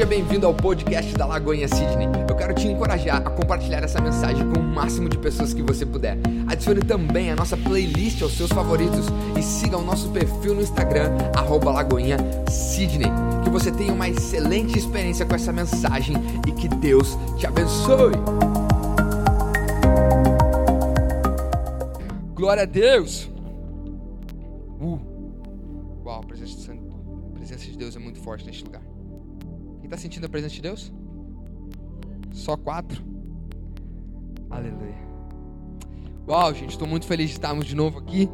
Seja bem-vindo ao podcast da Lagoinha Sydney. Eu quero te encorajar a compartilhar essa mensagem com o máximo de pessoas que você puder. Adicione também a nossa playlist aos seus favoritos e siga o nosso perfil no Instagram, arroba Lagoinha Sydney. Que você tenha uma excelente experiência com essa mensagem e que Deus te abençoe. Glória a Deus! Uh. Uau, a presença de, Deus é muito forte neste lugar. Está sentindo a presença de Deus? Só quatro? Aleluia. Uau, gente, estou muito feliz de estarmos de novo aqui.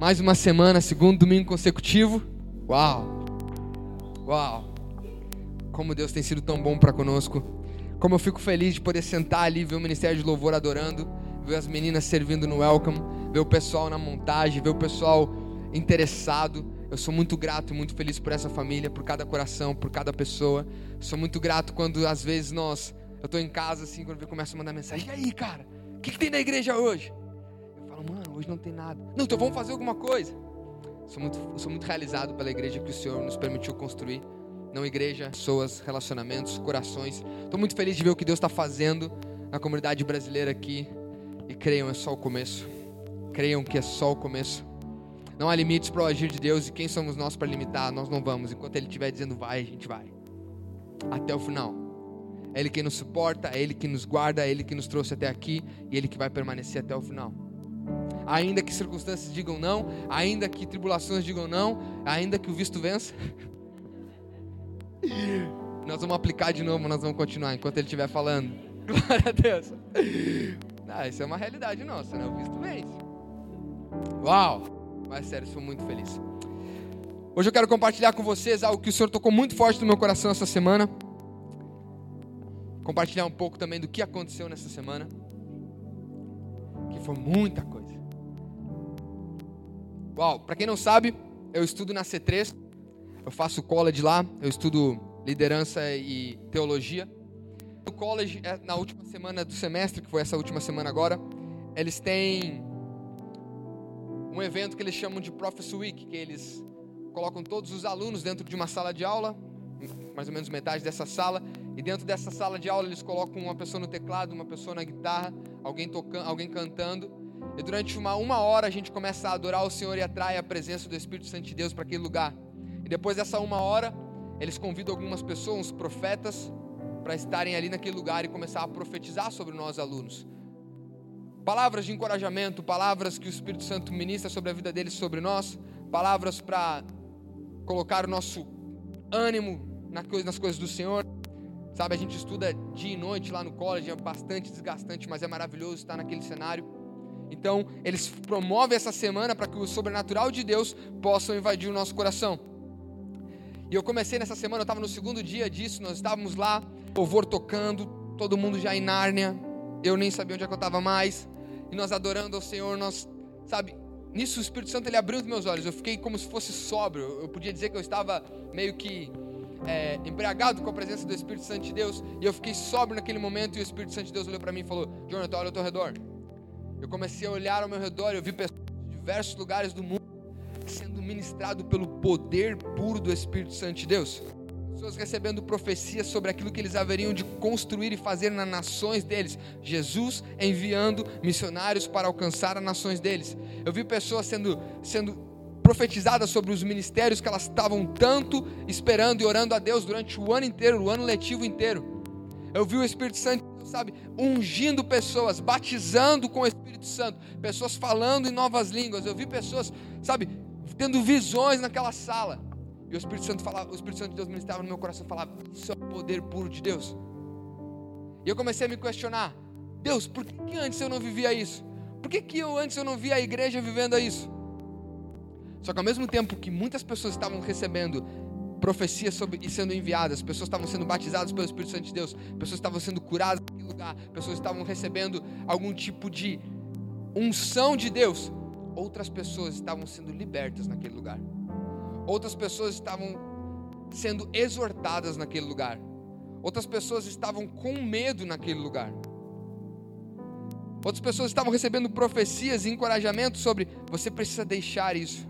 Mais uma semana, segundo domingo consecutivo. Uau! Uau! Como Deus tem sido tão bom para conosco. Como eu fico feliz de poder sentar ali, ver o Ministério de Louvor adorando, ver as meninas servindo no Welcome, ver o pessoal na montagem, ver o pessoal interessado. Eu sou muito grato e muito feliz por essa família, por cada coração, por cada pessoa. Sou muito grato quando às vezes nós, eu estou em casa assim, quando eu começo a mandar mensagem, e aí, cara, o que, que, tem na igreja hoje? Eu falo, mano, hoje não tem nada. Não, então vamos fazer alguma coisa. Sou muito, sou muito realizado pela igreja que o Senhor nos permitiu construir. Não igreja, pessoas, relacionamentos, corações. Estou muito feliz de ver o que Deus está fazendo na comunidade brasileira aqui. E creiam, é só o começo. Creiam que é só o começo. Não há limites para o agir de Deus e quem somos nós para limitar? Nós não vamos. Enquanto Ele estiver dizendo vai, a gente vai. Até o final. É Ele quem nos suporta, é Ele que nos guarda, é Ele que nos trouxe até aqui e Ele que vai permanecer até o final. Ainda que circunstâncias digam não, ainda que tribulações digam não, ainda que o visto vença. nós vamos aplicar de novo, nós vamos continuar enquanto Ele estiver falando. Glória a Deus. Ah, isso é uma realidade nossa, né? O visto vence. Uau! Mas sério, sou muito feliz. Hoje eu quero compartilhar com vocês algo que o Senhor tocou muito forte no meu coração essa semana. Compartilhar um pouco também do que aconteceu nessa semana. Que foi muita coisa. Uau, para quem não sabe, eu estudo na C3. Eu faço college lá, eu estudo liderança e teologia. No college, é, na última semana do semestre, que foi essa última semana agora, eles têm um evento que eles chamam de Prophecy Week, que eles colocam todos os alunos dentro de uma sala de aula, mais ou menos metade dessa sala, e dentro dessa sala de aula eles colocam uma pessoa no teclado, uma pessoa na guitarra, alguém tocando, alguém cantando, e durante uma, uma hora a gente começa a adorar o Senhor e atrai a presença do Espírito Santo de Deus para aquele lugar. E depois dessa uma hora, eles convidam algumas pessoas, uns profetas, para estarem ali naquele lugar e começar a profetizar sobre nós alunos. Palavras de encorajamento, palavras que o Espírito Santo ministra sobre a vida deles, sobre nós, palavras para colocar o nosso ânimo nas coisas do Senhor. Sabe, a gente estuda dia e noite lá no college, é bastante desgastante, mas é maravilhoso estar naquele cenário. Então, eles promovem essa semana para que o sobrenatural de Deus possa invadir o nosso coração. E eu comecei nessa semana, eu estava no segundo dia disso, nós estávamos lá, louvor tocando, todo mundo já em Nárnia, eu nem sabia onde é que eu estava mais, e nós adorando ao Senhor, nós, sabe, nisso o Espírito Santo ele abriu os meus olhos, eu fiquei como se fosse sóbrio, eu podia dizer que eu estava meio que é, embriagado com a presença do Espírito Santo de Deus, e eu fiquei sóbrio naquele momento, e o Espírito Santo de Deus olhou para mim e falou: Jonathan, olha ao teu redor. Eu comecei a olhar ao meu redor, eu vi pessoas de diversos lugares do mundo sendo ministrado pelo poder puro do Espírito Santo de Deus pessoas recebendo profecias sobre aquilo que eles haveriam de construir e fazer nas nações deles. Jesus enviando missionários para alcançar as nações deles. Eu vi pessoas sendo, sendo profetizadas sobre os ministérios que elas estavam tanto esperando e orando a Deus durante o ano inteiro, o ano letivo inteiro. Eu vi o Espírito Santo, sabe, ungindo pessoas, batizando com o Espírito Santo, pessoas falando em novas línguas. Eu vi pessoas, sabe, tendo visões naquela sala. E o Espírito Santo falava, o Espírito Santo de Deus ministrava no meu coração, falava: "Isso é o poder puro de Deus". E eu comecei a me questionar: Deus, por que, antes eu não vivia isso? Por que, que eu antes eu não via a igreja vivendo isso? Só que ao mesmo tempo que muitas pessoas estavam recebendo profecias sobre, e sendo enviadas, pessoas estavam sendo batizadas pelo Espírito Santo de Deus, pessoas estavam sendo curadas naquele lugar, pessoas estavam recebendo algum tipo de unção de Deus, outras pessoas estavam sendo libertas naquele lugar. Outras pessoas estavam sendo exortadas naquele lugar. Outras pessoas estavam com medo naquele lugar. Outras pessoas estavam recebendo profecias e encorajamento sobre você precisa deixar isso.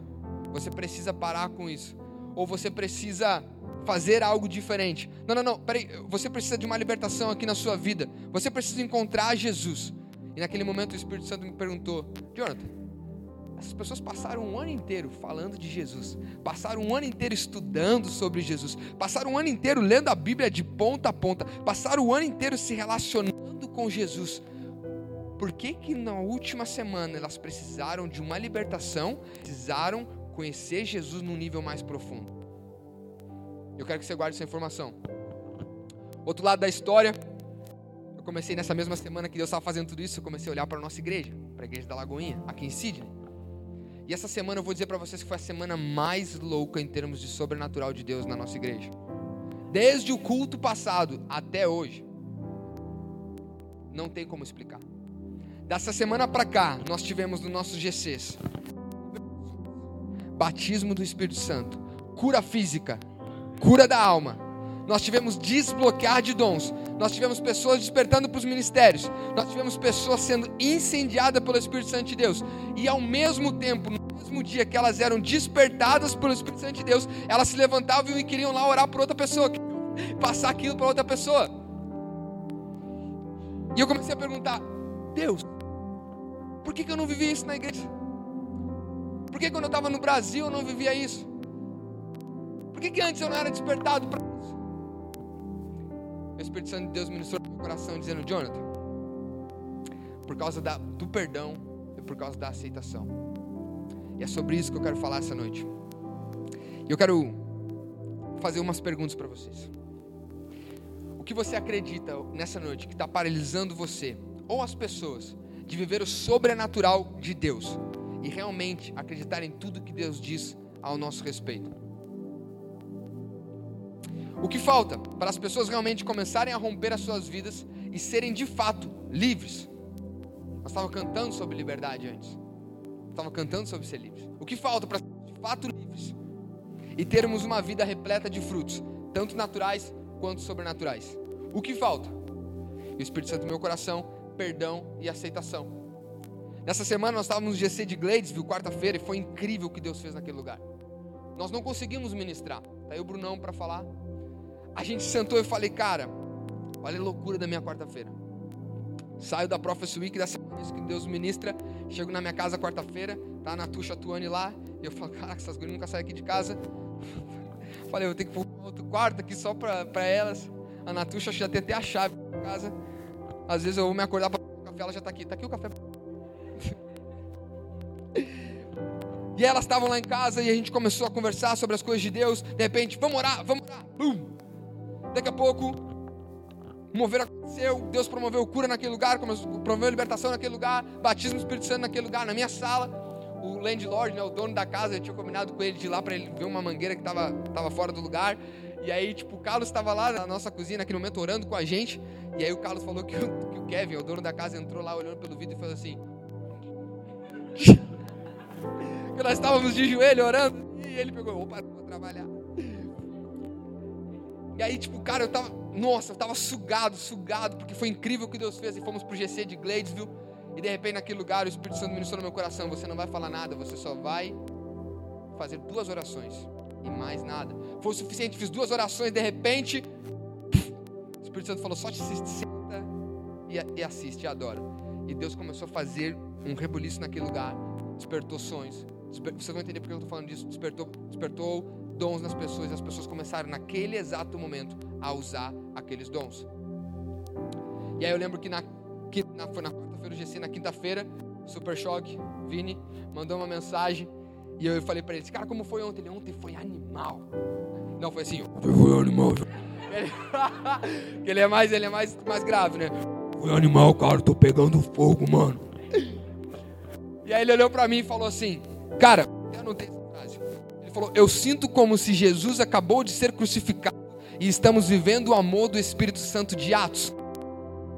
Você precisa parar com isso. Ou você precisa fazer algo diferente. Não, não, não, peraí, você precisa de uma libertação aqui na sua vida. Você precisa encontrar Jesus. E naquele momento o Espírito Santo me perguntou: Jonathan, essas pessoas passaram um ano inteiro falando de Jesus, passaram um ano inteiro estudando sobre Jesus, passaram um ano inteiro lendo a Bíblia de ponta a ponta, passaram o ano inteiro se relacionando com Jesus. Por que que na última semana elas precisaram de uma libertação, precisaram conhecer Jesus num nível mais profundo? Eu quero que você guarde essa informação. Outro lado da história, eu comecei nessa mesma semana que Deus estava fazendo tudo isso, eu comecei a olhar para a nossa igreja, para a igreja da Lagoinha, aqui em Sydney. E essa semana eu vou dizer para vocês que foi a semana mais louca em termos de sobrenatural de Deus na nossa igreja. Desde o culto passado até hoje. Não tem como explicar. Dessa semana para cá, nós tivemos no nossos GCs batismo do Espírito Santo, cura física, cura da alma. Nós tivemos desbloquear de dons. Nós tivemos pessoas despertando para os ministérios. Nós tivemos pessoas sendo incendiadas pelo Espírito Santo de Deus. E ao mesmo tempo, mesmo dia que elas eram despertadas pelo Espírito Santo de Deus, elas se levantavam e queriam lá orar por outra pessoa, passar aquilo para outra pessoa. E eu comecei a perguntar: Deus, por que, que eu não vivia isso na igreja? Por que quando eu estava no Brasil eu não vivia isso? Por que, que antes eu não era despertado para isso? O Espírito Santo de Deus ministrou no meu coração dizendo: Jonathan, por causa da, do perdão e por causa da aceitação. E é sobre isso que eu quero falar essa noite. E eu quero fazer umas perguntas para vocês. O que você acredita nessa noite que está paralisando você ou as pessoas de viver o sobrenatural de Deus e realmente acreditar em tudo que Deus diz ao nosso respeito? O que falta para as pessoas realmente começarem a romper as suas vidas e serem de fato livres? Nós estávamos cantando sobre liberdade antes estava cantando sobre ser livre. O que falta para ser de fato livres e termos uma vida repleta de frutos, tanto naturais quanto sobrenaturais? O que falta? O Espírito Santo no meu coração, perdão e aceitação. Nessa semana nós estávamos no GC de Gladesville, quarta-feira, e foi incrível o que Deus fez naquele lugar. Nós não conseguimos ministrar. Tá aí o Brunão para falar. A gente sentou e falei, cara, olha a loucura da minha quarta-feira. Saio da Prophecy Week da semana que Deus ministra. Chego na minha casa quarta-feira, tá na Tuxa Tuane lá. E eu falo, caraca, essas gurias nunca saem aqui de casa. Falei, eu tenho que para outro quarto aqui só para elas. A Natuxa já tem até a chave da casa. Às vezes eu vou me acordar para o café, ela já está aqui. Está aqui o café. E elas estavam lá em casa e a gente começou a conversar sobre as coisas de Deus. De repente, vamos orar, vamos orar. Bum! Daqui a pouco, mover aconteceu, Deus promoveu cura naquele lugar, promoveu libertação naquele lugar, batismo do Espírito Santo naquele lugar, na minha sala. O landlord, né, o dono da casa, eu tinha combinado com ele de ir lá para ele ver uma mangueira que estava tava fora do lugar. E aí, tipo, o Carlos estava lá na nossa cozinha naquele momento orando com a gente. E aí o Carlos falou que o, que o Kevin, o dono da casa, entrou lá olhando pelo vidro e falou assim. que nós estávamos de joelho orando. E ele pegou, opa, vou trabalhar. E aí, tipo, cara, eu tava nossa, eu estava sugado, sugado, porque foi incrível o que Deus fez. E fomos para o GC de Gladesville. E de repente, naquele lugar, o Espírito Santo ministrou no meu coração: você não vai falar nada, você só vai fazer duas orações e mais nada. Foi o suficiente, fiz duas orações, de repente, o Espírito Santo falou: só te senta e, e assiste, e adora. E Deus começou a fazer um rebuliço naquele lugar, despertou sonhos. Desper... Vocês vão entender porque eu estou falando disso. Despertou, despertou dons nas pessoas, e as pessoas começaram naquele exato momento a usar aqueles dons. E aí eu lembro que na, que na, foi na quarta-feira do GC, na quinta-feira, Super Choque, Vini, mandou uma mensagem e eu falei para ele, cara, como foi ontem? Ele, ontem foi animal. Não, foi assim, foi animal. Ele, ele é mais, ele é mais, mais grave, né? Foi animal, cara, tô pegando fogo, mano. E aí ele olhou para mim e falou assim, cara, eu não tenho. Ele falou, eu sinto como se Jesus acabou de ser crucificado e estamos vivendo o amor do Espírito Santo de Atos.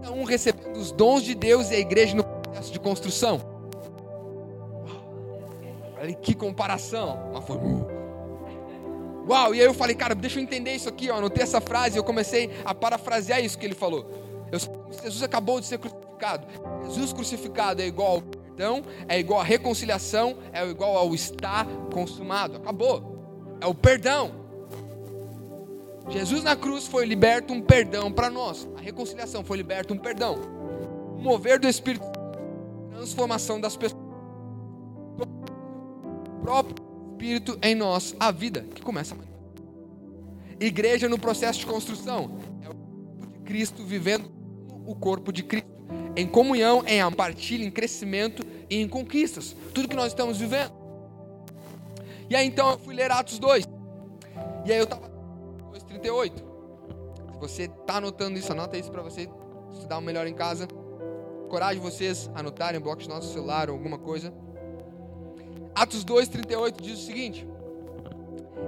Cada um recebendo os dons de Deus e a igreja no processo de construção. Olha que comparação. Mas foi. Uau! E aí eu falei, cara, deixa eu entender isso aqui. Ó. Anotei essa frase e eu comecei a parafrasear isso que ele falou. Eu, Jesus acabou de ser crucificado. Jesus crucificado é igual perdão, é igual à reconciliação, é igual ao estar consumado. Acabou. É o perdão. Jesus na cruz foi liberto um perdão para nós. A reconciliação foi liberto um perdão. O mover do Espírito transformação das pessoas. O próprio Espírito em nós, a vida que começa amanhã. Igreja no processo de construção. É o corpo de Cristo vivendo o corpo de Cristo. Em comunhão, em partilha, em crescimento e em conquistas. Tudo que nós estamos vivendo. E aí então eu fui ler Atos 2. E aí eu estava 2,38. Se você está anotando isso, anota isso para você estudar melhor em casa. Coragem vocês anotarem um bloco de nosso celular ou alguma coisa. Atos 2,38 diz o seguinte: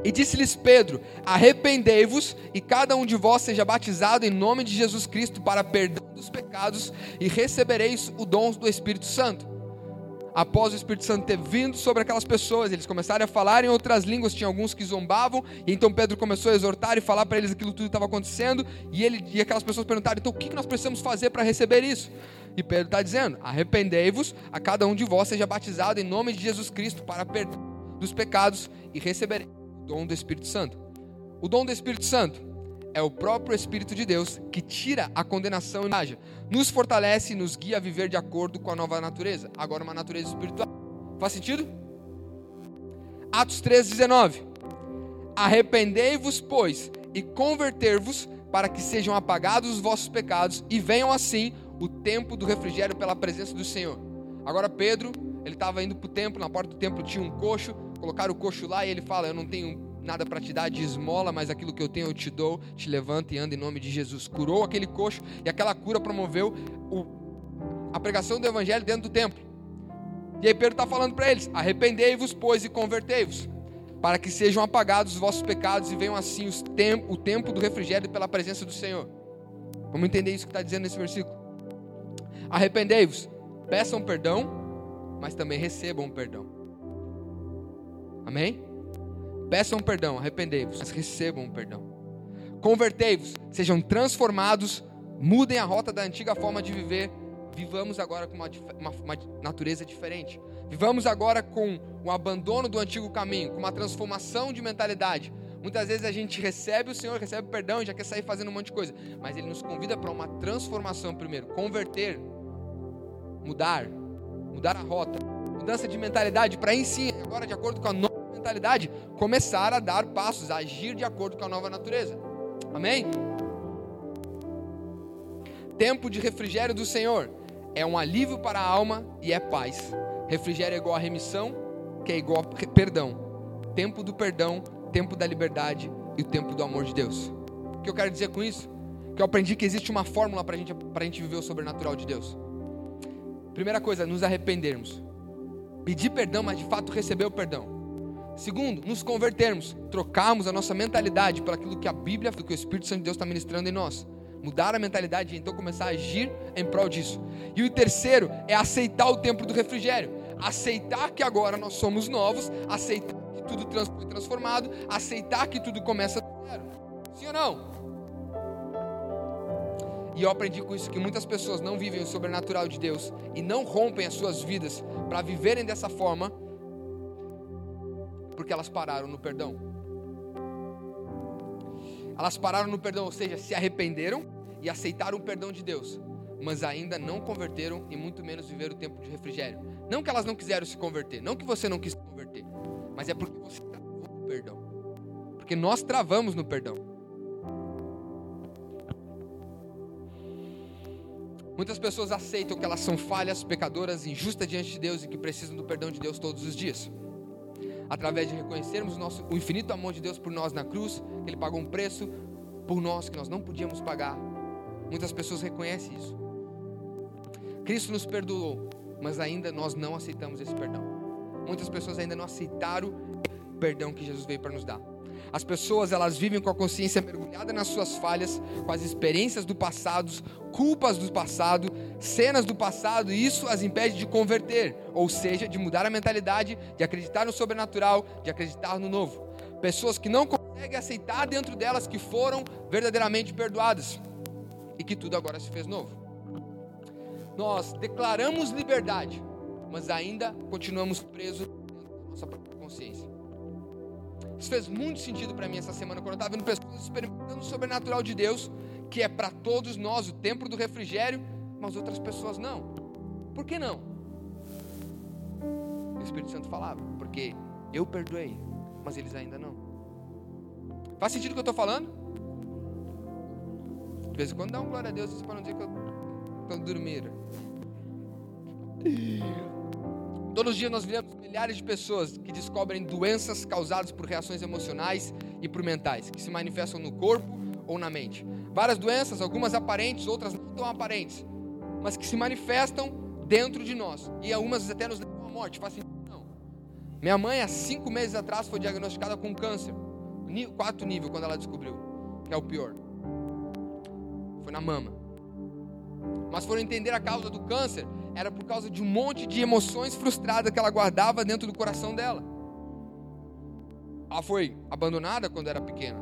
E disse-lhes Pedro: Arrependei-vos e cada um de vós seja batizado em nome de Jesus Cristo para perdão dos pecados e recebereis o dom do Espírito Santo após o Espírito Santo ter vindo sobre aquelas pessoas, eles começaram a falar em outras línguas, tinha alguns que zombavam, e então Pedro começou a exortar e falar para eles aquilo tudo estava acontecendo, e, ele, e aquelas pessoas perguntaram: então o que nós precisamos fazer para receber isso? E Pedro está dizendo: arrependei-vos, a cada um de vós seja batizado em nome de Jesus Cristo para perdão dos pecados e receberei o dom do Espírito Santo. O dom do Espírito Santo é o próprio Espírito de Deus que tira a condenação e haja, nos fortalece e nos guia a viver de acordo com a nova natureza, agora uma natureza espiritual. Faz sentido? Atos 3,19 Arrependei-vos, pois, e converter-vos para que sejam apagados os vossos pecados e venham assim o tempo do refrigério pela presença do Senhor. Agora Pedro, ele estava indo para o templo, na porta do templo tinha um coxo, colocaram o coxo lá e ele fala: Eu não tenho nada para te dar de esmola, mas aquilo que eu tenho eu te dou, te levanta e anda em nome de Jesus. Curou aquele coxo e aquela cura promoveu o, a pregação do evangelho dentro do templo. E aí Pedro está falando para eles: arrependei-vos, pois, e convertei-vos, para que sejam apagados os vossos pecados e venham assim tempo, o tempo do refrigério pela presença do Senhor. Vamos entender isso que está dizendo nesse versículo. Arrependei-vos, peçam perdão, mas também recebam perdão. Amém? Peçam perdão, arrependei-vos, mas recebam perdão. Convertei-vos, sejam transformados, mudem a rota da antiga forma de viver. Vivamos agora com uma, uma, uma natureza diferente. Vivamos agora com o abandono do antigo caminho, com uma transformação de mentalidade. Muitas vezes a gente recebe o Senhor, recebe o perdão e já quer sair fazendo um monte de coisa. Mas Ele nos convida para uma transformação primeiro. Converter, mudar, mudar a rota. Mudança de mentalidade para em si, agora de acordo com a nova mentalidade, começar a dar passos, a agir de acordo com a nova natureza. Amém? Tempo de refrigério do Senhor é um alívio para a alma e é paz. Refrigério é igual a remissão, que é igual a perdão. Tempo do perdão, tempo da liberdade e o tempo do amor de Deus. O que eu quero dizer com isso? Que eu aprendi que existe uma fórmula para gente, a gente viver o sobrenatural de Deus. Primeira coisa, nos arrependermos. Pedir perdão, mas de fato receber o perdão. Segundo, nos convertermos, trocarmos a nossa mentalidade por aquilo que a Bíblia, que o Espírito Santo de Deus está ministrando em nós. Mudar a mentalidade e então começar a agir em prol disso. E o terceiro é aceitar o tempo do refrigério. Aceitar que agora nós somos novos, aceitar que tudo foi transformado, aceitar que tudo começa do zero. Sim ou não? E eu aprendi com isso que muitas pessoas não vivem o sobrenatural de Deus e não rompem as suas vidas para viverem dessa forma porque elas pararam no perdão. Elas pararam no perdão, ou seja, se arrependeram e aceitaram o perdão de Deus, mas ainda não converteram e muito menos viveram o tempo de refrigério. Não que elas não quiseram se converter, não que você não quis se converter, mas é porque você travou no perdão. Porque nós travamos no perdão. Muitas pessoas aceitam que elas são falhas, pecadoras, injustas diante de Deus e que precisam do perdão de Deus todos os dias através de reconhecermos o, nosso, o infinito amor de Deus por nós na cruz, que Ele pagou um preço por nós que nós não podíamos pagar. Muitas pessoas reconhecem isso. Cristo nos perdoou, mas ainda nós não aceitamos esse perdão. Muitas pessoas ainda não aceitaram o perdão que Jesus veio para nos dar. As pessoas elas vivem com a consciência mergulhada nas suas falhas, com as experiências do passado, culpas do passado, cenas do passado, e isso as impede de converter, ou seja, de mudar a mentalidade, de acreditar no sobrenatural, de acreditar no novo. Pessoas que não conseguem aceitar dentro delas que foram verdadeiramente perdoadas e que tudo agora se fez novo. Nós declaramos liberdade, mas ainda continuamos presos dentro da nossa própria consciência. Isso fez muito sentido para mim essa semana, quando eu estava vendo pessoas experimentando o sobrenatural de Deus, que é para todos nós o templo do refrigério, mas outras pessoas não. Por que não? O Espírito Santo falava, porque eu perdoei, mas eles ainda não. Faz sentido o que eu estou falando? De vez em quando dá um glória a Deus para não dizer que eu estou dormindo. Todos os dias nós vemos milhares de pessoas que descobrem doenças causadas por reações emocionais e por mentais, que se manifestam no corpo ou na mente. Várias doenças, algumas aparentes, outras não tão aparentes, mas que se manifestam dentro de nós. E algumas até nos levam à morte. Faz sentido? Não. Minha mãe, há cinco meses atrás, foi diagnosticada com câncer. Quarto nível, quando ela descobriu, que é o pior. Foi na mama. Mas foram entender a causa do câncer era por causa de um monte de emoções frustradas que ela guardava dentro do coração dela. Ela foi abandonada quando era pequena.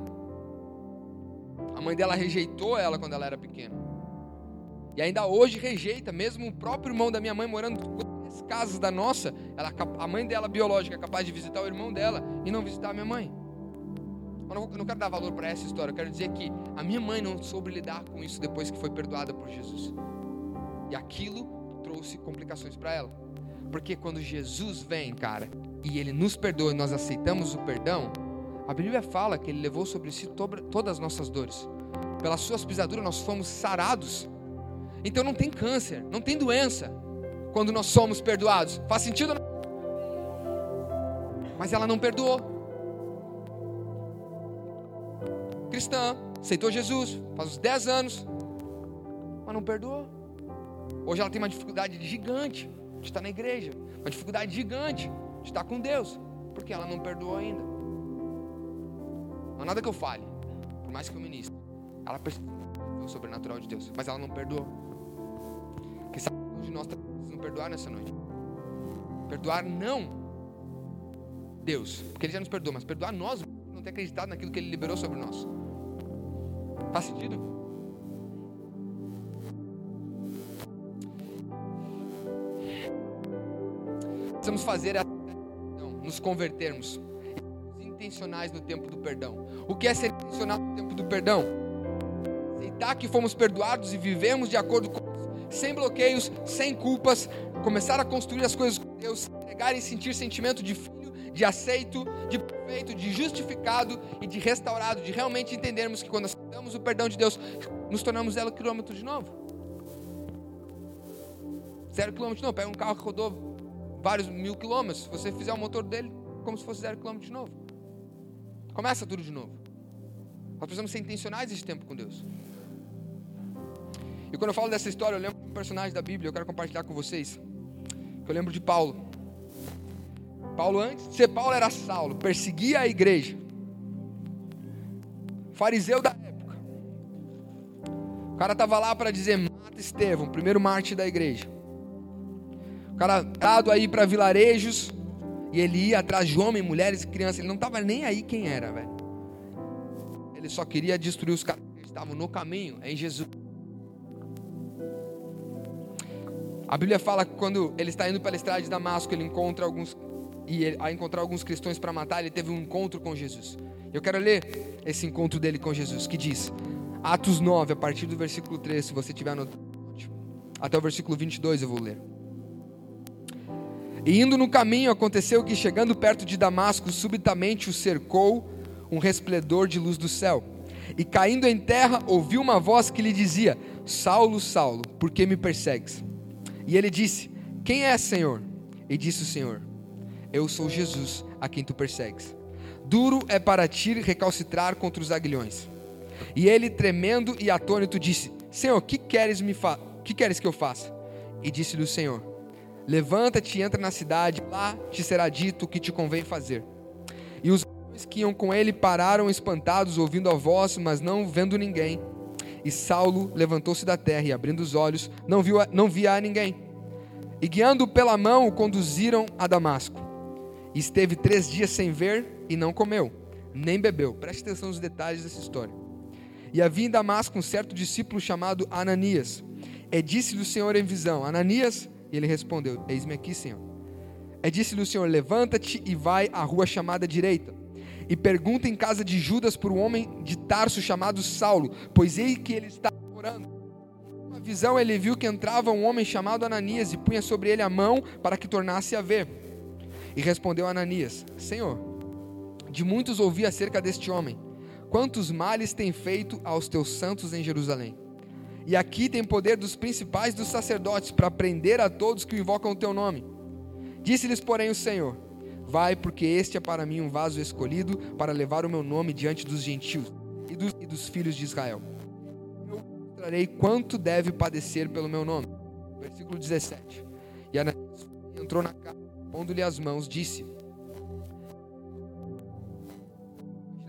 A mãe dela rejeitou ela quando ela era pequena. E ainda hoje rejeita, mesmo o próprio irmão da minha mãe morando três casas da nossa, ela, a mãe dela biológica é capaz de visitar o irmão dela e não visitar a minha mãe. Eu não quero dar valor para essa história, eu quero dizer que a minha mãe não soube lidar com isso depois que foi perdoada por Jesus. E aquilo trouxe complicações para ela. Porque quando Jesus vem, cara, e ele nos perdoa e nós aceitamos o perdão, a Bíblia fala que ele levou sobre si todas as nossas dores. Pelas suas pisaduras nós fomos sarados. Então não tem câncer, não tem doença quando nós somos perdoados. Faz sentido? Mas ela não perdoou. Cristã, aceitou Jesus faz uns 10 anos, mas não perdoou. Hoje ela tem uma dificuldade gigante de estar na igreja, uma dificuldade gigante de estar com Deus, porque ela não perdoou ainda. Não há nada que eu fale, por mais que eu ministre. Ela percebeu o sobrenatural de Deus, mas ela não perdoou. Quem sabe hoje nós estamos precisando perdoar nessa noite? Perdoar não Deus, porque Ele já nos perdoou, mas perdoar nós não ter acreditado naquilo que Ele liberou sobre nós. Faz sentido? Precisamos fazer é nos convertermos. Intencionais no tempo do perdão. O que é ser intencional no tempo do perdão? Aceitar que fomos perdoados e vivemos de acordo com isso, sem bloqueios, sem culpas, começar a construir as coisas com Deus, entregar e sentir sentimento de filho, de aceito, de perfeito, de justificado e de restaurado, de realmente entendermos que quando aceitamos o perdão de Deus, nos tornamos zero quilômetro de novo. Zero quilômetro novo. Pega um carro que rodou vários mil quilômetros, se você fizer o motor dele como se fosse zero quilômetro de novo. Começa tudo de novo. Nós precisamos ser intencionais esse tempo com Deus. E quando eu falo dessa história, eu lembro de um personagem da Bíblia, eu quero compartilhar com vocês. Que eu lembro de Paulo. Paulo, antes de ser Paulo, era Saulo, perseguia a igreja. Fariseu da época. O cara estava lá para dizer: mata Estevão, primeiro mártir da igreja. O cara dado aí para vilarejos e ele ia atrás de homens, mulheres e crianças. Ele não estava nem aí quem era, velho. Ele só queria destruir os caras que estavam no caminho, é em Jesus. A Bíblia fala que quando ele está indo pela estrada de Damasco, ele encontra alguns e ele, a encontrar alguns cristãos para matar, ele teve um encontro com Jesus. Eu quero ler esse encontro dele com Jesus, que diz: Atos 9, a partir do versículo 3, se você tiver no até o versículo 22 eu vou ler. E indo no caminho, aconteceu que, chegando perto de Damasco, subitamente o cercou um resplendor de luz do céu. E caindo em terra, ouviu uma voz que lhe dizia: Saulo, Saulo, por que me persegues? E ele disse: Quem é, Senhor? E disse o Senhor: Eu sou Jesus, a quem tu persegues. Duro é para ti recalcitrar contra os aguilhões. E ele, tremendo e atônito, disse: Senhor, que queres me fa que queres que eu faça? E disse-lhe o Senhor: Levanta-te e entra na cidade, lá te será dito o que te convém fazer. E os que iam com ele pararam espantados, ouvindo a voz, mas não vendo ninguém. E Saulo levantou-se da terra e, abrindo os olhos, não, viu, não via a ninguém. E guiando-o pela mão, o conduziram a Damasco. E esteve três dias sem ver e não comeu, nem bebeu. Preste atenção nos detalhes dessa história. E havia em Damasco um certo discípulo chamado Ananias. E disse-lhe o Senhor em visão: Ananias, e ele respondeu: Eis-me aqui, Senhor. É disse-lhe o Senhor: Levanta-te e vai à rua chamada direita. e pergunta em casa de Judas por um homem de Tarso chamado Saulo, pois eis que ele está orando. Uma visão ele viu que entrava um homem chamado Ananias e punha sobre ele a mão para que tornasse a ver. E respondeu Ananias: Senhor, de muitos ouvi acerca deste homem, quantos males tem feito aos teus santos em Jerusalém. E aqui tem poder dos principais dos sacerdotes para prender a todos que invocam o teu nome. Disse-lhes, porém, o Senhor: Vai, porque este é para mim um vaso escolhido para levar o meu nome diante dos gentios e dos, e dos filhos de Israel. Eu mostrarei quanto deve padecer pelo meu nome. Versículo 17. E Ananias entrou na casa, pondo-lhe as mãos, disse: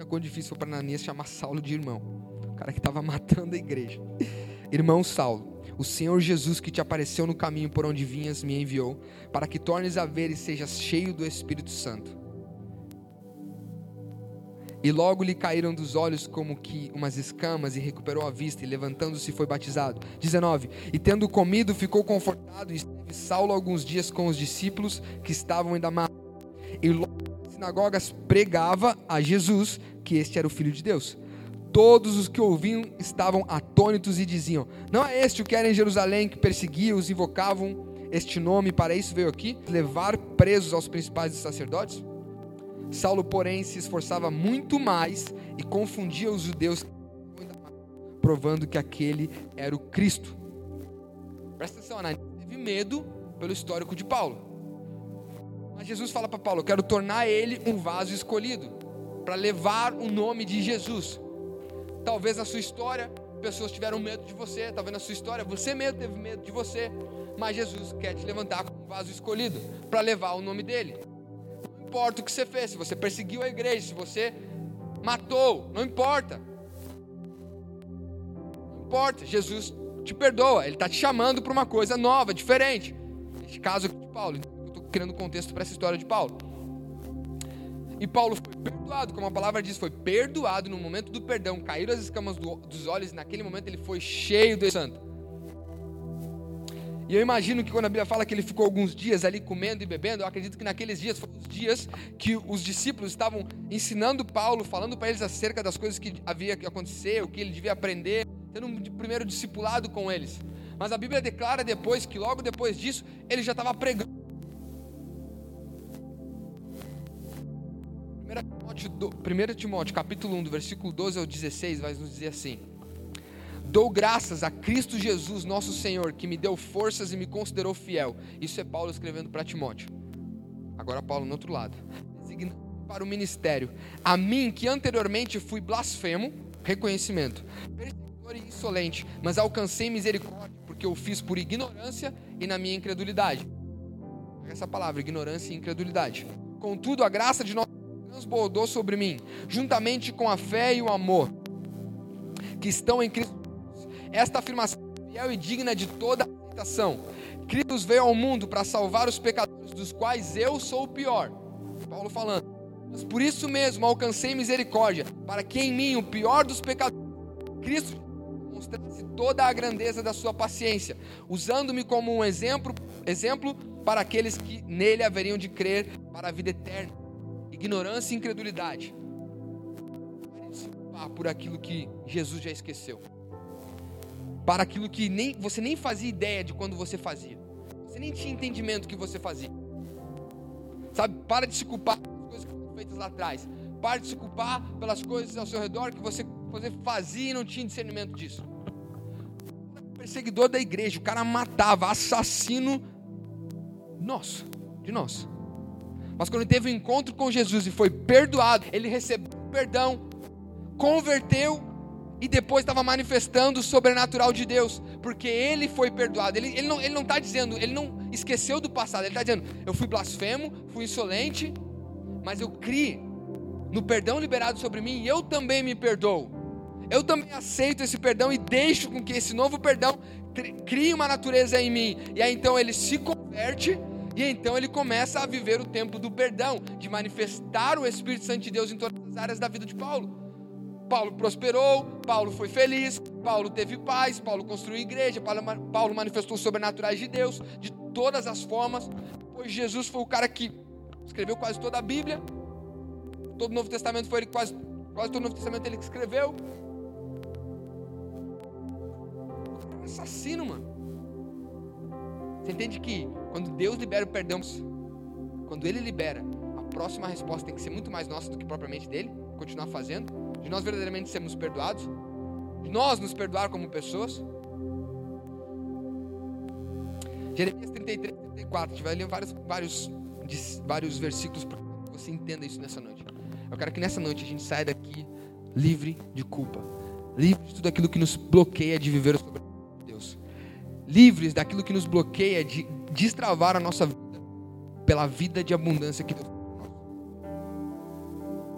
Imagina quão difícil foi para Ananias chamar Saulo de irmão, o cara que estava matando a igreja. Irmão Saulo, o Senhor Jesus que te apareceu no caminho por onde vinhas me enviou, para que tornes a ver e sejas cheio do Espírito Santo. E logo lhe caíram dos olhos como que umas escamas, e recuperou a vista, e levantando-se foi batizado. 19. E tendo comido, ficou confortado, e esteve Saulo alguns dias com os discípulos que estavam em Damasco. E logo nas sinagogas pregava a Jesus que este era o Filho de Deus. Todos os que ouviam estavam atônitos e diziam: Não é este o que era em Jerusalém que perseguia, os invocavam este nome, para isso veio aqui? Levar presos aos principais sacerdotes? Saulo, porém, se esforçava muito mais e confundia os judeus, provando que aquele era o Cristo. Presta atenção, Ananias teve medo pelo histórico de Paulo. Mas Jesus fala para Paulo: Eu quero tornar ele um vaso escolhido para levar o nome de Jesus. Talvez na sua história pessoas tiveram medo de você, talvez na sua história você mesmo teve medo de você, mas Jesus quer te levantar como um vaso escolhido para levar o nome dele. Não importa o que você fez, se você perseguiu a igreja, se você matou, não importa. Não importa, Jesus te perdoa, ele está te chamando para uma coisa nova, diferente. Neste caso aqui de Paulo, eu estou criando contexto para essa história de Paulo. E Paulo foi perdoado, como a palavra diz, foi perdoado no momento do perdão. Caíram as escamas do, dos olhos e naquele momento ele foi cheio do Santo. E eu imagino que quando a Bíblia fala que ele ficou alguns dias ali comendo e bebendo, eu acredito que naqueles dias foram os dias que os discípulos estavam ensinando Paulo, falando para eles acerca das coisas que havia que acontecer, o que ele devia aprender, tendo um primeiro discipulado com eles. Mas a Bíblia declara depois que logo depois disso ele já estava pregando 1 Timóteo, capítulo 1, do versículo 12 ao 16, vai nos dizer assim: Dou graças a Cristo Jesus, nosso Senhor, que me deu forças e me considerou fiel. Isso é Paulo escrevendo para Timóteo. Agora Paulo no outro lado. Designando para o ministério. A mim, que anteriormente fui blasfemo, reconhecimento, perseguidor e insolente, mas alcancei misericórdia, porque eu fiz por ignorância e na minha incredulidade. Essa palavra, ignorância e incredulidade. Contudo, a graça de nosso transbordou sobre mim, juntamente com a fé e o amor que estão em Cristo. Esta afirmação é fiel e digna de toda aceitação. Cristo veio ao mundo para salvar os pecadores, dos quais eu sou o pior. Paulo falando. Mas por isso mesmo alcancei misericórdia, para que em mim, o pior dos pecadores, Cristo mostrasse toda a grandeza da sua paciência, usando-me como um exemplo, exemplo para aqueles que nele haveriam de crer para a vida eterna ignorância e incredulidade. Para por aquilo que Jesus já esqueceu. Para aquilo que nem, você nem fazia ideia de quando você fazia. Você nem tinha entendimento que você fazia. Sabe? Para de se culpar pelas coisas que foram feitas lá atrás. Para de se culpar pelas coisas ao seu redor que você, você fazia e não tinha discernimento disso. Perseguidor da igreja, o cara matava, assassino nosso, de nós. Mas quando ele teve um encontro com Jesus e foi perdoado, ele recebeu perdão, converteu e depois estava manifestando o sobrenatural de Deus, porque ele foi perdoado. Ele, ele não está dizendo, ele não esqueceu do passado, ele está dizendo: eu fui blasfemo, fui insolente, mas eu criei no perdão liberado sobre mim e eu também me perdoo. Eu também aceito esse perdão e deixo com que esse novo perdão crie uma natureza em mim. E aí então ele se converte e então ele começa a viver o tempo do perdão, de manifestar o Espírito Santo de Deus em todas as áreas da vida de Paulo. Paulo prosperou, Paulo foi feliz, Paulo teve paz, Paulo construiu igreja, Paulo manifestou sobrenaturais de Deus de todas as formas, pois Jesus foi o cara que escreveu quase toda a Bíblia. todo o Novo Testamento foi ele quase, quase todo o Novo Testamento ele que escreveu. É assassino, mano. Você entende que quando Deus libera o perdão, quando Ele libera, a próxima resposta tem que ser muito mais nossa do que propriamente dele, continuar fazendo, de nós verdadeiramente sermos perdoados, de nós nos perdoar como pessoas. Jeremias 33, 34, a gente vai ler vários, vários, vários versículos para que você entenda isso nessa noite. Eu quero que nessa noite a gente saia daqui livre de culpa, livre de tudo aquilo que nos bloqueia de viver sobre Deus, livres daquilo que nos bloqueia de destravar a nossa vida pela vida de abundância que Deus nós.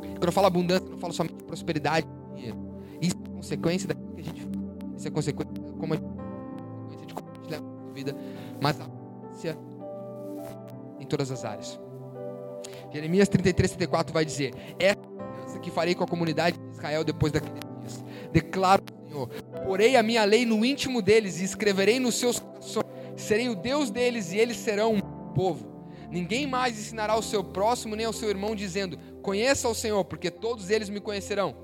Quando eu falo abundância, eu não falo somente de prosperidade, de dinheiro. Isso é consequência daquilo que a gente faz. Isso é consequência de como a gente, de como a gente leva a vida, mas a abundância em todas as áreas. Jeremias 33, 34 vai dizer: Essa é a que farei com a comunidade de Israel depois daqueles dias. Declaro, Senhor, porei a minha lei no íntimo deles e escreverei nos seus corações. Serei o Deus deles e eles serão um povo. Ninguém mais ensinará ao seu próximo nem ao seu irmão, dizendo: Conheça o Senhor, porque todos eles me conhecerão,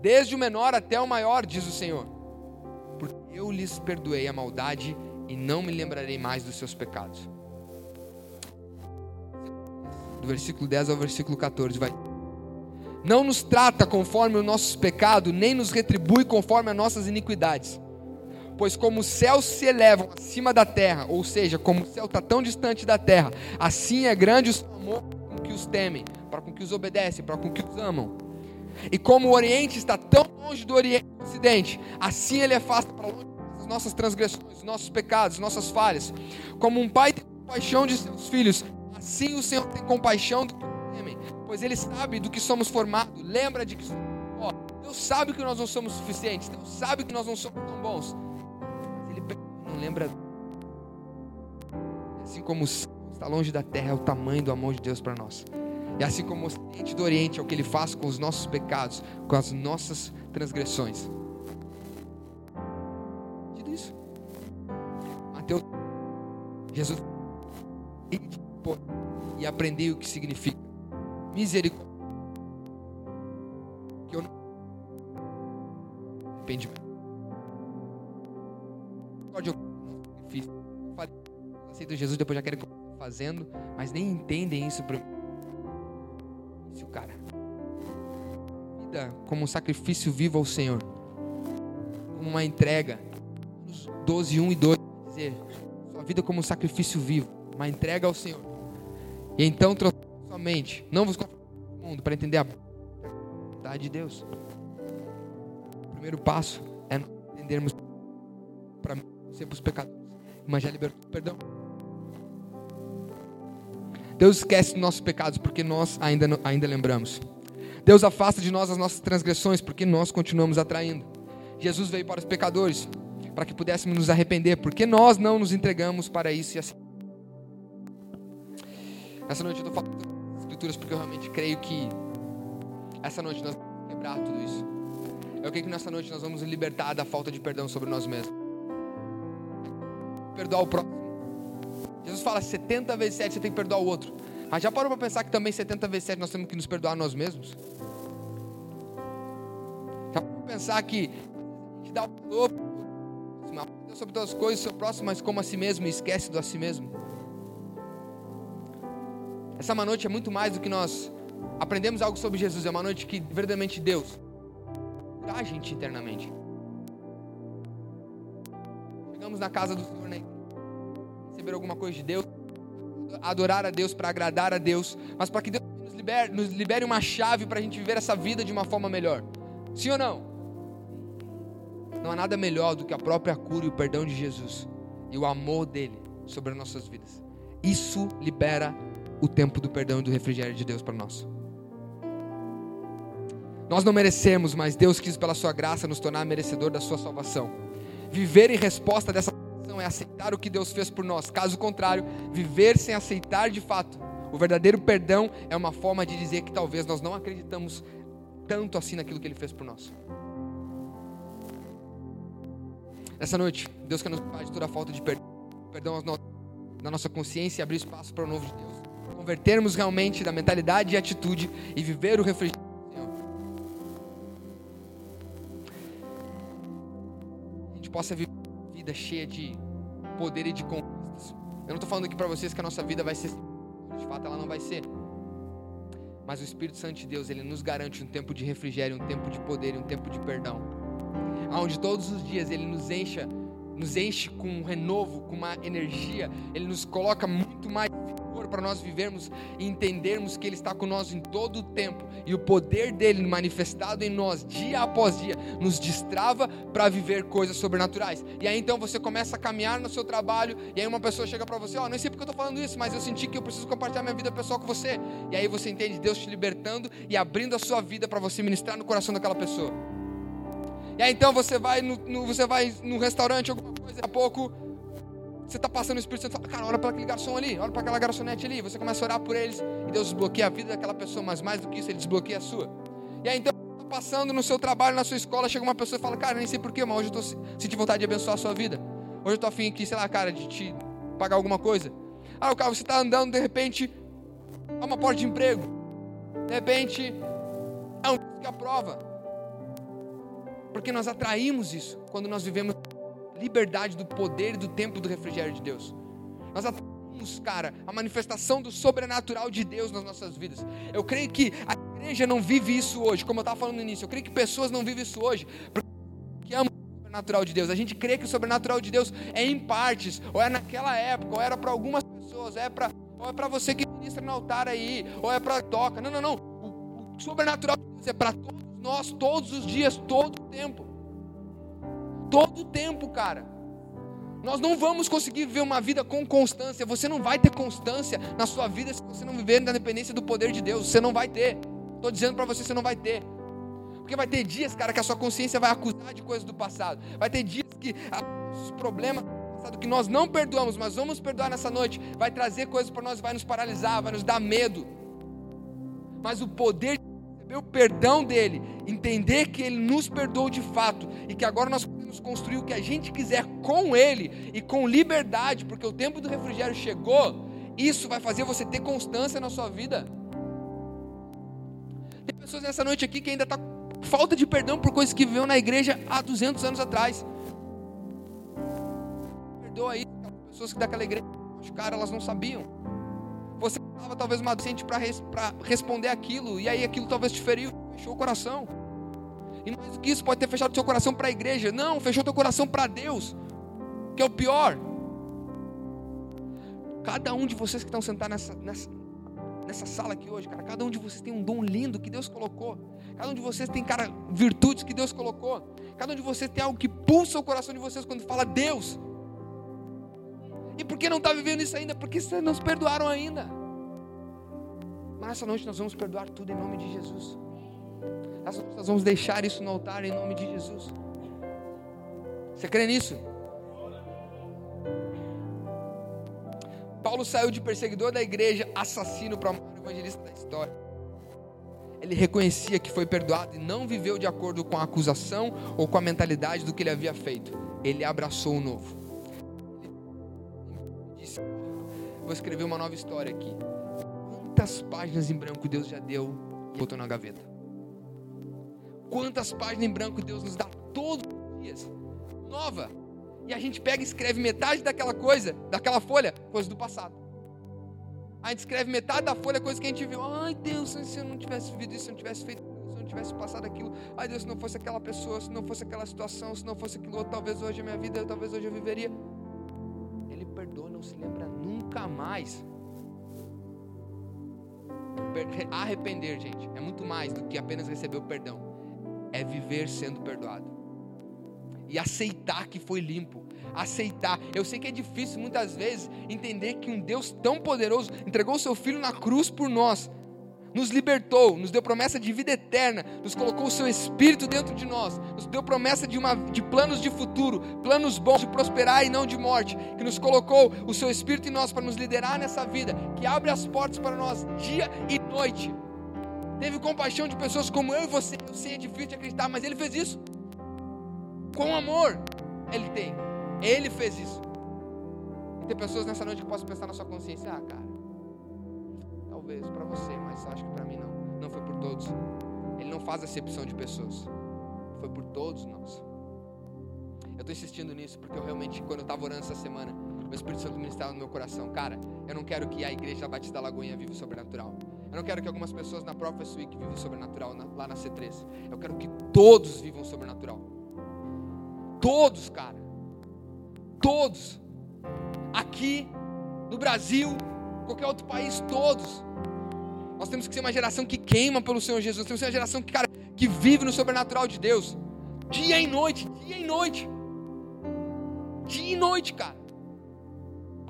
desde o menor até o maior, diz o Senhor. Porque eu lhes perdoei a maldade e não me lembrarei mais dos seus pecados. Do versículo 10 ao versículo 14 vai. Não nos trata conforme os nossos pecados, nem nos retribui conforme as nossas iniquidades Pois como os céus se elevam acima da terra, ou seja, como o céu está tão distante da terra, assim é grande o seu amor com que os temem, para com que os obedecem, para com que os amam. E como o Oriente está tão longe do, Oriente, do Ocidente, assim ele afasta para longe as nossas transgressões, os nossos pecados, nossas falhas. Como um pai tem compaixão de seus filhos, assim o Senhor tem compaixão do que temem, pois ele sabe do que somos formados. Lembra de que ó, Deus sabe que nós não somos suficientes, Deus sabe que nós não somos tão bons lembra. Assim como o está longe da terra, é o tamanho do amor de Deus para nós. E assim como o ocidente do oriente é o que ele faz com os nossos pecados, com as nossas transgressões. Tudo isso. Mateus, Jesus e aprendi o que significa misericórdia. Que eu não arrependimento. Misericórdia difícil. Aceitam Jesus, depois já querem fazendo, mas nem entendem isso para isso, cara. Vida como um sacrifício vivo ao Senhor, como uma entrega. 12, 1 e 2 dizer: sua vida como um sacrifício vivo, uma entrega ao Senhor. E então transforma sua mente, não vos conforme o mundo, para entender a vontade de Deus. O primeiro passo é entendermos para ser os pecadores já libertou perdão. Deus esquece nossos pecados porque nós ainda, ainda lembramos. Deus afasta de nós as nossas transgressões porque nós continuamos atraindo. Jesus veio para os pecadores para que pudéssemos nos arrepender, porque nós não nos entregamos para isso e assim. Essa noite eu estou falando escrituras porque eu realmente creio que essa noite nós vamos quebrar tudo isso. Eu creio que nessa noite nós vamos libertar da falta de perdão sobre nós mesmos perdoar o próximo. Jesus fala 70 vezes 7 você tem que perdoar o outro. Mas já parou para pensar que também 70 vezes 7 nós temos que nos perdoar nós mesmos? Já parou para pensar que a gente dá o valor sobre todas as coisas, seu próximo, mas como a si mesmo e esquece do a si mesmo? Essa uma noite é muito mais do que nós aprendemos algo sobre Jesus, é uma noite que verdadeiramente Deus cura a gente internamente. Chegamos na casa do Senhor, né? receber alguma coisa de Deus, adorar a Deus, para agradar a Deus, mas para que Deus nos libere, nos libere uma chave para a gente viver essa vida de uma forma melhor. Sim ou não? Não há nada melhor do que a própria cura e o perdão de Jesus e o amor dele sobre as nossas vidas. Isso libera o tempo do perdão e do refrigério de Deus para nós. Nós não merecemos, mas Deus quis, pela sua graça, nos tornar merecedor da sua salvação. Viver em resposta dessa é aceitar o que Deus fez por nós. Caso contrário, viver sem aceitar de fato. O verdadeiro perdão é uma forma de dizer que talvez nós não acreditamos tanto assim naquilo que Ele fez por nós. Nessa noite, Deus quer nos livrar de toda a falta de perdão, perdão na nossa consciência e abrir espaço para o novo de Deus. Convertermos realmente da mentalidade e atitude e viver o refrigério do Senhor. A gente possa viver uma vida cheia de poder e de conquistas. Eu não estou falando aqui para vocês que a nossa vida vai ser, de fato ela não vai ser. Mas o Espírito Santo de Deus, ele nos garante um tempo de refrigério, um tempo de poder e um tempo de perdão. Onde todos os dias ele nos encha, nos enche com um renovo, com uma energia, ele nos coloca muito mais para nós vivermos e entendermos que Ele está conosco em todo o tempo e o poder dele manifestado em nós dia após dia nos destrava para viver coisas sobrenaturais. E aí então você começa a caminhar no seu trabalho e aí uma pessoa chega para você: Ó, oh, não sei porque eu estou falando isso, mas eu senti que eu preciso compartilhar minha vida pessoal com você. E aí você entende Deus te libertando e abrindo a sua vida para você ministrar no coração daquela pessoa. E aí então você vai no, no você vai no restaurante alguma coisa, daqui a pouco você está passando o Espírito Santo, fala, cara, olha para aquele garçom ali, olha para aquela garçonete ali. Você começa a orar por eles e Deus desbloqueia a vida daquela pessoa, mas mais do que isso, Ele desbloqueia a sua. E aí então, tá passando no seu trabalho, na sua escola, chega uma pessoa e fala, cara, nem sei porquê, mas hoje eu estou sentindo vontade de abençoar a sua vida. Hoje eu estou afim aqui, sei lá, cara, de te pagar alguma coisa. Ah, o cara, você está andando, de repente, há uma porta de emprego. De repente, é um que aprova. Porque nós atraímos isso quando nós vivemos liberdade do poder e do tempo do refrigério de Deus. Nós atraímos, cara, a manifestação do sobrenatural de Deus nas nossas vidas. Eu creio que a igreja não vive isso hoje, como eu estava falando no início. Eu creio que pessoas não vivem isso hoje, porque amam o sobrenatural de Deus. A gente crê que o sobrenatural de Deus é em partes, ou é naquela época, ou era para algumas pessoas, é ou é para você que ministra no altar aí, ou é para toca. Não, não, não. O, o sobrenatural de Deus é para todos nós, todos os dias, todo o tempo. Todo o tempo, cara. Nós não vamos conseguir viver uma vida com constância. Você não vai ter constância na sua vida se você não viver na dependência do poder de Deus. Você não vai ter. Estou dizendo para você, você não vai ter. Porque vai ter dias, cara, que a sua consciência vai acusar de coisas do passado. Vai ter dias que os problemas do passado que nós não perdoamos, mas vamos perdoar nessa noite, vai trazer coisas para nós, vai nos paralisar, vai nos dar medo. Mas o poder de receber o perdão dele, entender que ele nos perdoou de fato e que agora nós construir o que a gente quiser com ele e com liberdade, porque o tempo do refrigério chegou. Isso vai fazer você ter constância na sua vida. Tem pessoas nessa noite aqui que ainda está com falta de perdão por coisas que viveu na igreja há 200 anos atrás. Perdoa aí, pessoas que daquela igreja machucaram, elas não sabiam. Você estava talvez uma docente para res, responder aquilo, e aí aquilo talvez te feriu, fechou o coração. E mais do que isso, pode ter fechado seu coração para a igreja. Não, fechou teu coração para Deus, que é o pior. Cada um de vocês que estão sentados nessa, nessa, nessa sala aqui hoje, cara, cada um de vocês tem um dom lindo que Deus colocou. Cada um de vocês tem, cara, virtudes que Deus colocou. Cada um de vocês tem algo que pulsa o coração de vocês quando fala Deus. E por que não está vivendo isso ainda? Porque vocês não se perdoaram ainda. Mas nessa noite nós vamos perdoar tudo em nome de Jesus. Nós vamos deixar isso no altar em nome de Jesus. Você crê nisso? Paulo saiu de perseguidor da igreja, assassino para o maior evangelista da história. Ele reconhecia que foi perdoado e não viveu de acordo com a acusação ou com a mentalidade do que ele havia feito. Ele abraçou o novo. Vou escrever uma nova história aqui. Quantas páginas em branco Deus já deu e botou na gaveta? Quantas páginas em branco Deus nos dá todos os dias? Nova. E a gente pega e escreve metade daquela coisa, daquela folha, coisa do passado. A gente escreve metade da folha, coisa que a gente viu. Ai Deus, se eu não tivesse vivido isso, se eu não tivesse feito isso, se eu não tivesse passado aquilo. Ai Deus, se não fosse aquela pessoa, se não fosse aquela situação, se não fosse aquilo talvez hoje a minha vida, talvez hoje eu viveria. Ele perdoa, não se lembra nunca mais. Arrepender, gente, é muito mais do que apenas receber o perdão. É viver sendo perdoado. E aceitar que foi limpo. Aceitar. Eu sei que é difícil muitas vezes entender que um Deus tão poderoso entregou seu filho na cruz por nós nos libertou, nos deu promessa de vida eterna, nos colocou o seu espírito dentro de nós, nos deu promessa de, uma, de planos de futuro, planos bons de prosperar e não de morte, que nos colocou o seu espírito em nós para nos liderar nessa vida, que abre as portas para nós dia e noite. Teve compaixão de pessoas como eu e você. Eu sei, é difícil de acreditar, mas ele fez isso. Com amor, ele tem. Ele fez isso. E tem pessoas nessa noite que possam pensar na sua consciência: ah, cara, talvez para você, mas acho que para mim não. Não foi por todos. Ele não faz acepção de pessoas. Foi por todos nós. Eu estou insistindo nisso porque eu realmente, quando eu estava orando essa semana, o Espírito Santo ministrava no meu coração. Cara, eu não quero que a igreja Batista da Lagoinha viva o sobrenatural. Eu não quero que algumas pessoas na própria Week vivam o sobrenatural lá na C3. Eu quero que todos vivam o sobrenatural. Todos, cara. Todos. Aqui, no Brasil, qualquer outro país, todos. Nós temos que ser uma geração que queima pelo Senhor Jesus. Temos que ser uma geração que, cara, que vive no sobrenatural de Deus. Dia e noite, dia e noite. Dia e noite, cara.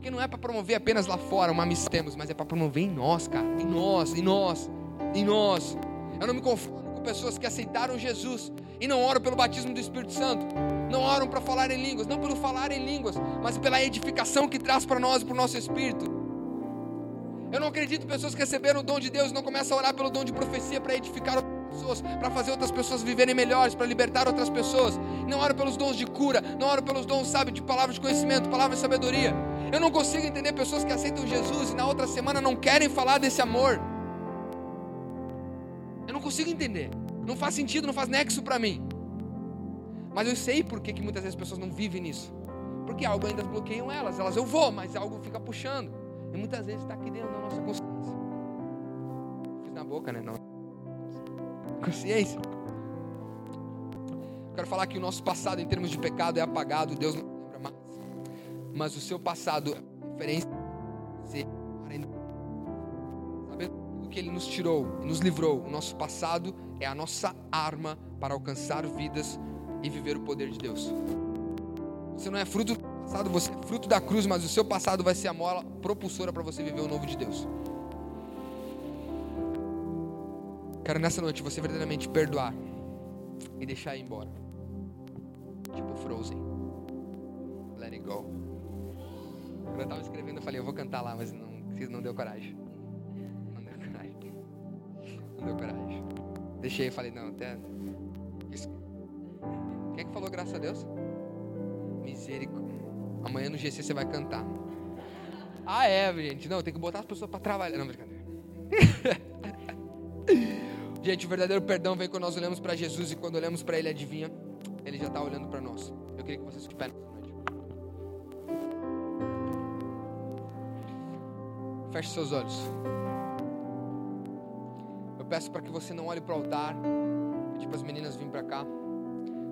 Porque não é para promover apenas lá fora uma missão, mas é para promover em nós, cara. Em nós, em nós, em nós. Eu não me conformo com pessoas que aceitaram Jesus e não oram pelo batismo do Espírito Santo. Não oram para falar em línguas, não pelo falar em línguas, mas pela edificação que traz para nós e para o nosso espírito. Eu não acredito em pessoas que receberam o dom de Deus e não começam a orar pelo dom de profecia para edificar outras pessoas, para fazer outras pessoas viverem melhores, para libertar outras pessoas. Não oram pelos dons de cura, não oram pelos dons, sabe, de palavras de conhecimento, palavras de sabedoria. Eu não consigo entender pessoas que aceitam Jesus e na outra semana não querem falar desse amor. Eu não consigo entender. Não faz sentido, não faz nexo para mim. Mas eu sei por que, que muitas vezes as pessoas não vivem nisso. Porque algo ainda bloqueiam elas. Elas, eu vou, mas algo fica puxando. E muitas vezes está aqui dentro da nossa consciência. Fiz na boca, né? Não. Consciência. Quero falar que o nosso passado em termos de pecado é apagado. Deus não. Mas o seu passado é referência. Sabe o que Ele nos tirou, nos livrou? O nosso passado é a nossa arma para alcançar vidas e viver o poder de Deus. Você não é fruto do passado, você é fruto da cruz, mas o seu passado vai ser a mola propulsora para você viver o novo de Deus. Quero nessa noite você verdadeiramente perdoar e deixar ir embora. Tipo Frozen. Let it go. Quando eu estava escrevendo, eu falei, eu vou cantar lá, mas não, não deu coragem. Não deu coragem. Não deu coragem. Deixei e falei, não, até. Quem é que falou graças a Deus? Misericórdia. Amanhã no GC você vai cantar. Ah, é, gente. Não, tem que botar as pessoas para trabalhar. Não, brincadeira. gente, o verdadeiro perdão vem quando nós olhamos para Jesus e quando olhamos para Ele, adivinha? Ele já está olhando para nós. Eu queria que vocês de Feche seus olhos peço para que você não olhe para o altar. Tipo as meninas vêm para cá.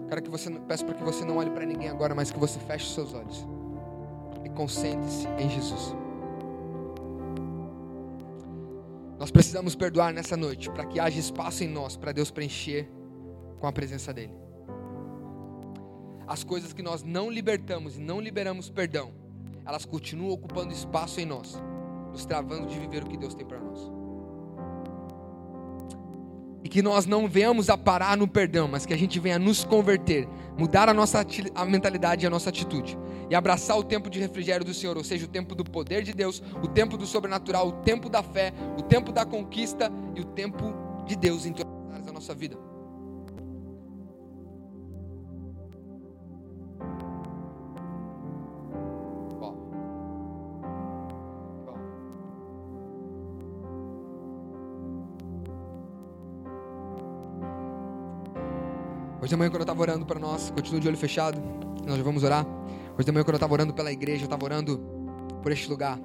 Quero que você peço para que você não olhe para ninguém agora, mas que você feche seus olhos e concentre-se em Jesus. Nós precisamos perdoar nessa noite para que haja espaço em nós para Deus preencher com a presença dele. As coisas que nós não libertamos e não liberamos perdão, elas continuam ocupando espaço em nós, nos travando de viver o que Deus tem para nós. E que nós não venhamos a parar no perdão, mas que a gente venha nos converter, mudar a nossa a mentalidade e a nossa atitude. E abraçar o tempo de refrigério do Senhor, ou seja, o tempo do poder de Deus, o tempo do sobrenatural, o tempo da fé, o tempo da conquista e o tempo de Deus em todas as áreas da nossa vida. Hoje de manhã, quando eu estava orando para nós, continuo de olho fechado, nós já vamos orar. Hoje de manhã, quando eu estava orando pela igreja, eu estava orando por este lugar.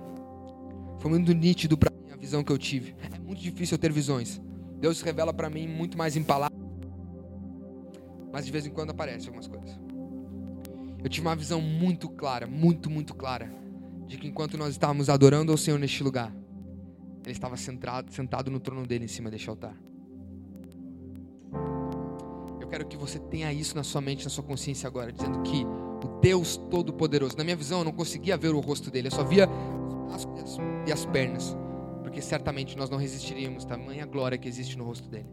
Foi muito nítido para mim a visão que eu tive. É muito difícil eu ter visões. Deus revela para mim muito mais em palavras. Mas de vez em quando aparecem algumas coisas. Eu tive uma visão muito clara, muito, muito clara, de que enquanto nós estávamos adorando ao Senhor neste lugar, Ele estava sentado, sentado no trono dele em cima deste altar quero que você tenha isso na sua mente, na sua consciência agora, dizendo que o Deus Todo-Poderoso, na minha visão eu não conseguia ver o rosto dele, eu só via os braços e as pernas, porque certamente nós não resistiríamos tamanha glória que existe no rosto dele.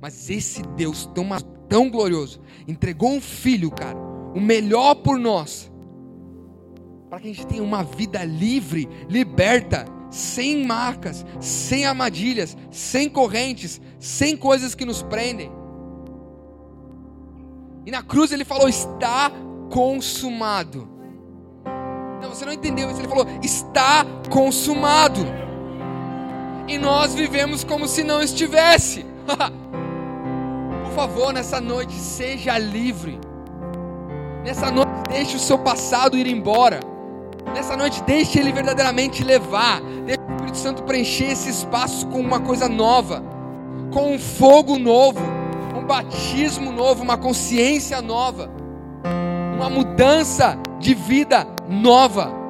Mas esse Deus tão, tão glorioso entregou um filho, cara, o melhor por nós, para que a gente tenha uma vida livre, liberta, sem marcas, sem armadilhas, sem correntes, sem coisas que nos prendem. E na cruz ele falou: está consumado. Não, você não entendeu isso. Ele falou: está consumado. e nós vivemos como se não estivesse. Por favor, nessa noite, seja livre. Nessa noite, deixe o seu passado ir embora. Nessa noite, deixe ele verdadeiramente levar. Deixe o Espírito Santo preencher esse espaço com uma coisa nova, com um fogo novo, um batismo novo, uma consciência nova, uma mudança de vida nova.